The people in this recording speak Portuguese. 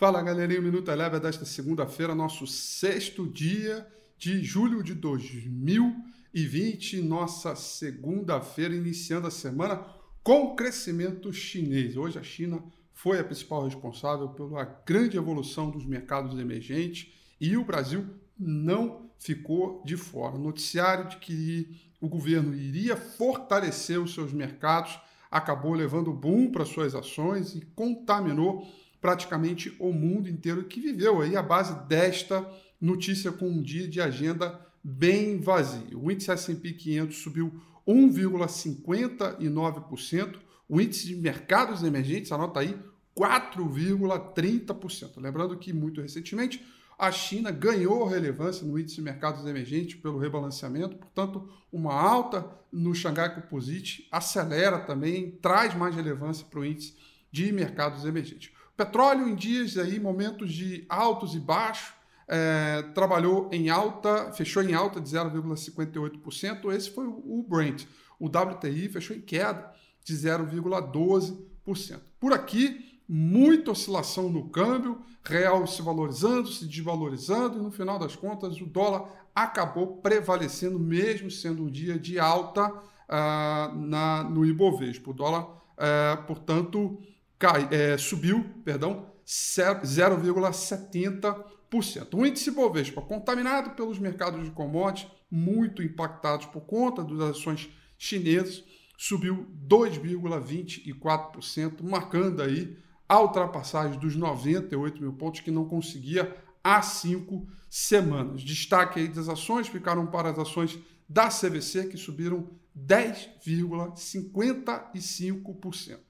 Fala galerinha, o Minuto Eleva desta segunda-feira, nosso sexto dia de julho de 2020, nossa segunda-feira, iniciando a semana com crescimento chinês. Hoje a China foi a principal responsável pela grande evolução dos mercados emergentes e o Brasil não ficou de fora. Noticiário de que o governo iria fortalecer os seus mercados acabou levando boom para suas ações e contaminou praticamente o mundo inteiro que viveu aí a base desta notícia com um dia de agenda bem vazio. O índice S&P 500 subiu 1,59%, o índice de mercados emergentes, anota aí, 4,30%. Lembrando que muito recentemente a China ganhou relevância no índice de mercados emergentes pelo rebalanceamento, portanto, uma alta no Xangai Composite acelera também, traz mais relevância para o índice de mercados emergentes. Petróleo em dias aí, momentos de altos e baixos, é, trabalhou em alta, fechou em alta de 0,58%. Esse foi o Brent. O WTI fechou em queda de 0,12%. Por aqui, muita oscilação no câmbio, real se valorizando, se desvalorizando, e no final das contas o dólar acabou prevalecendo, mesmo sendo um dia de alta uh, na, no Ibovespa. O dólar, uh, portanto, cai, é, subiu perdão, 0,70%. O índice Bovespa, contaminado pelos mercados de commodities, muito impactados por conta das ações chinesas, subiu 2,24%, marcando aí a ultrapassagem dos 98 mil pontos que não conseguia há cinco semanas. Destaque aí das ações ficaram para as ações da CVC, que subiram 10,55%.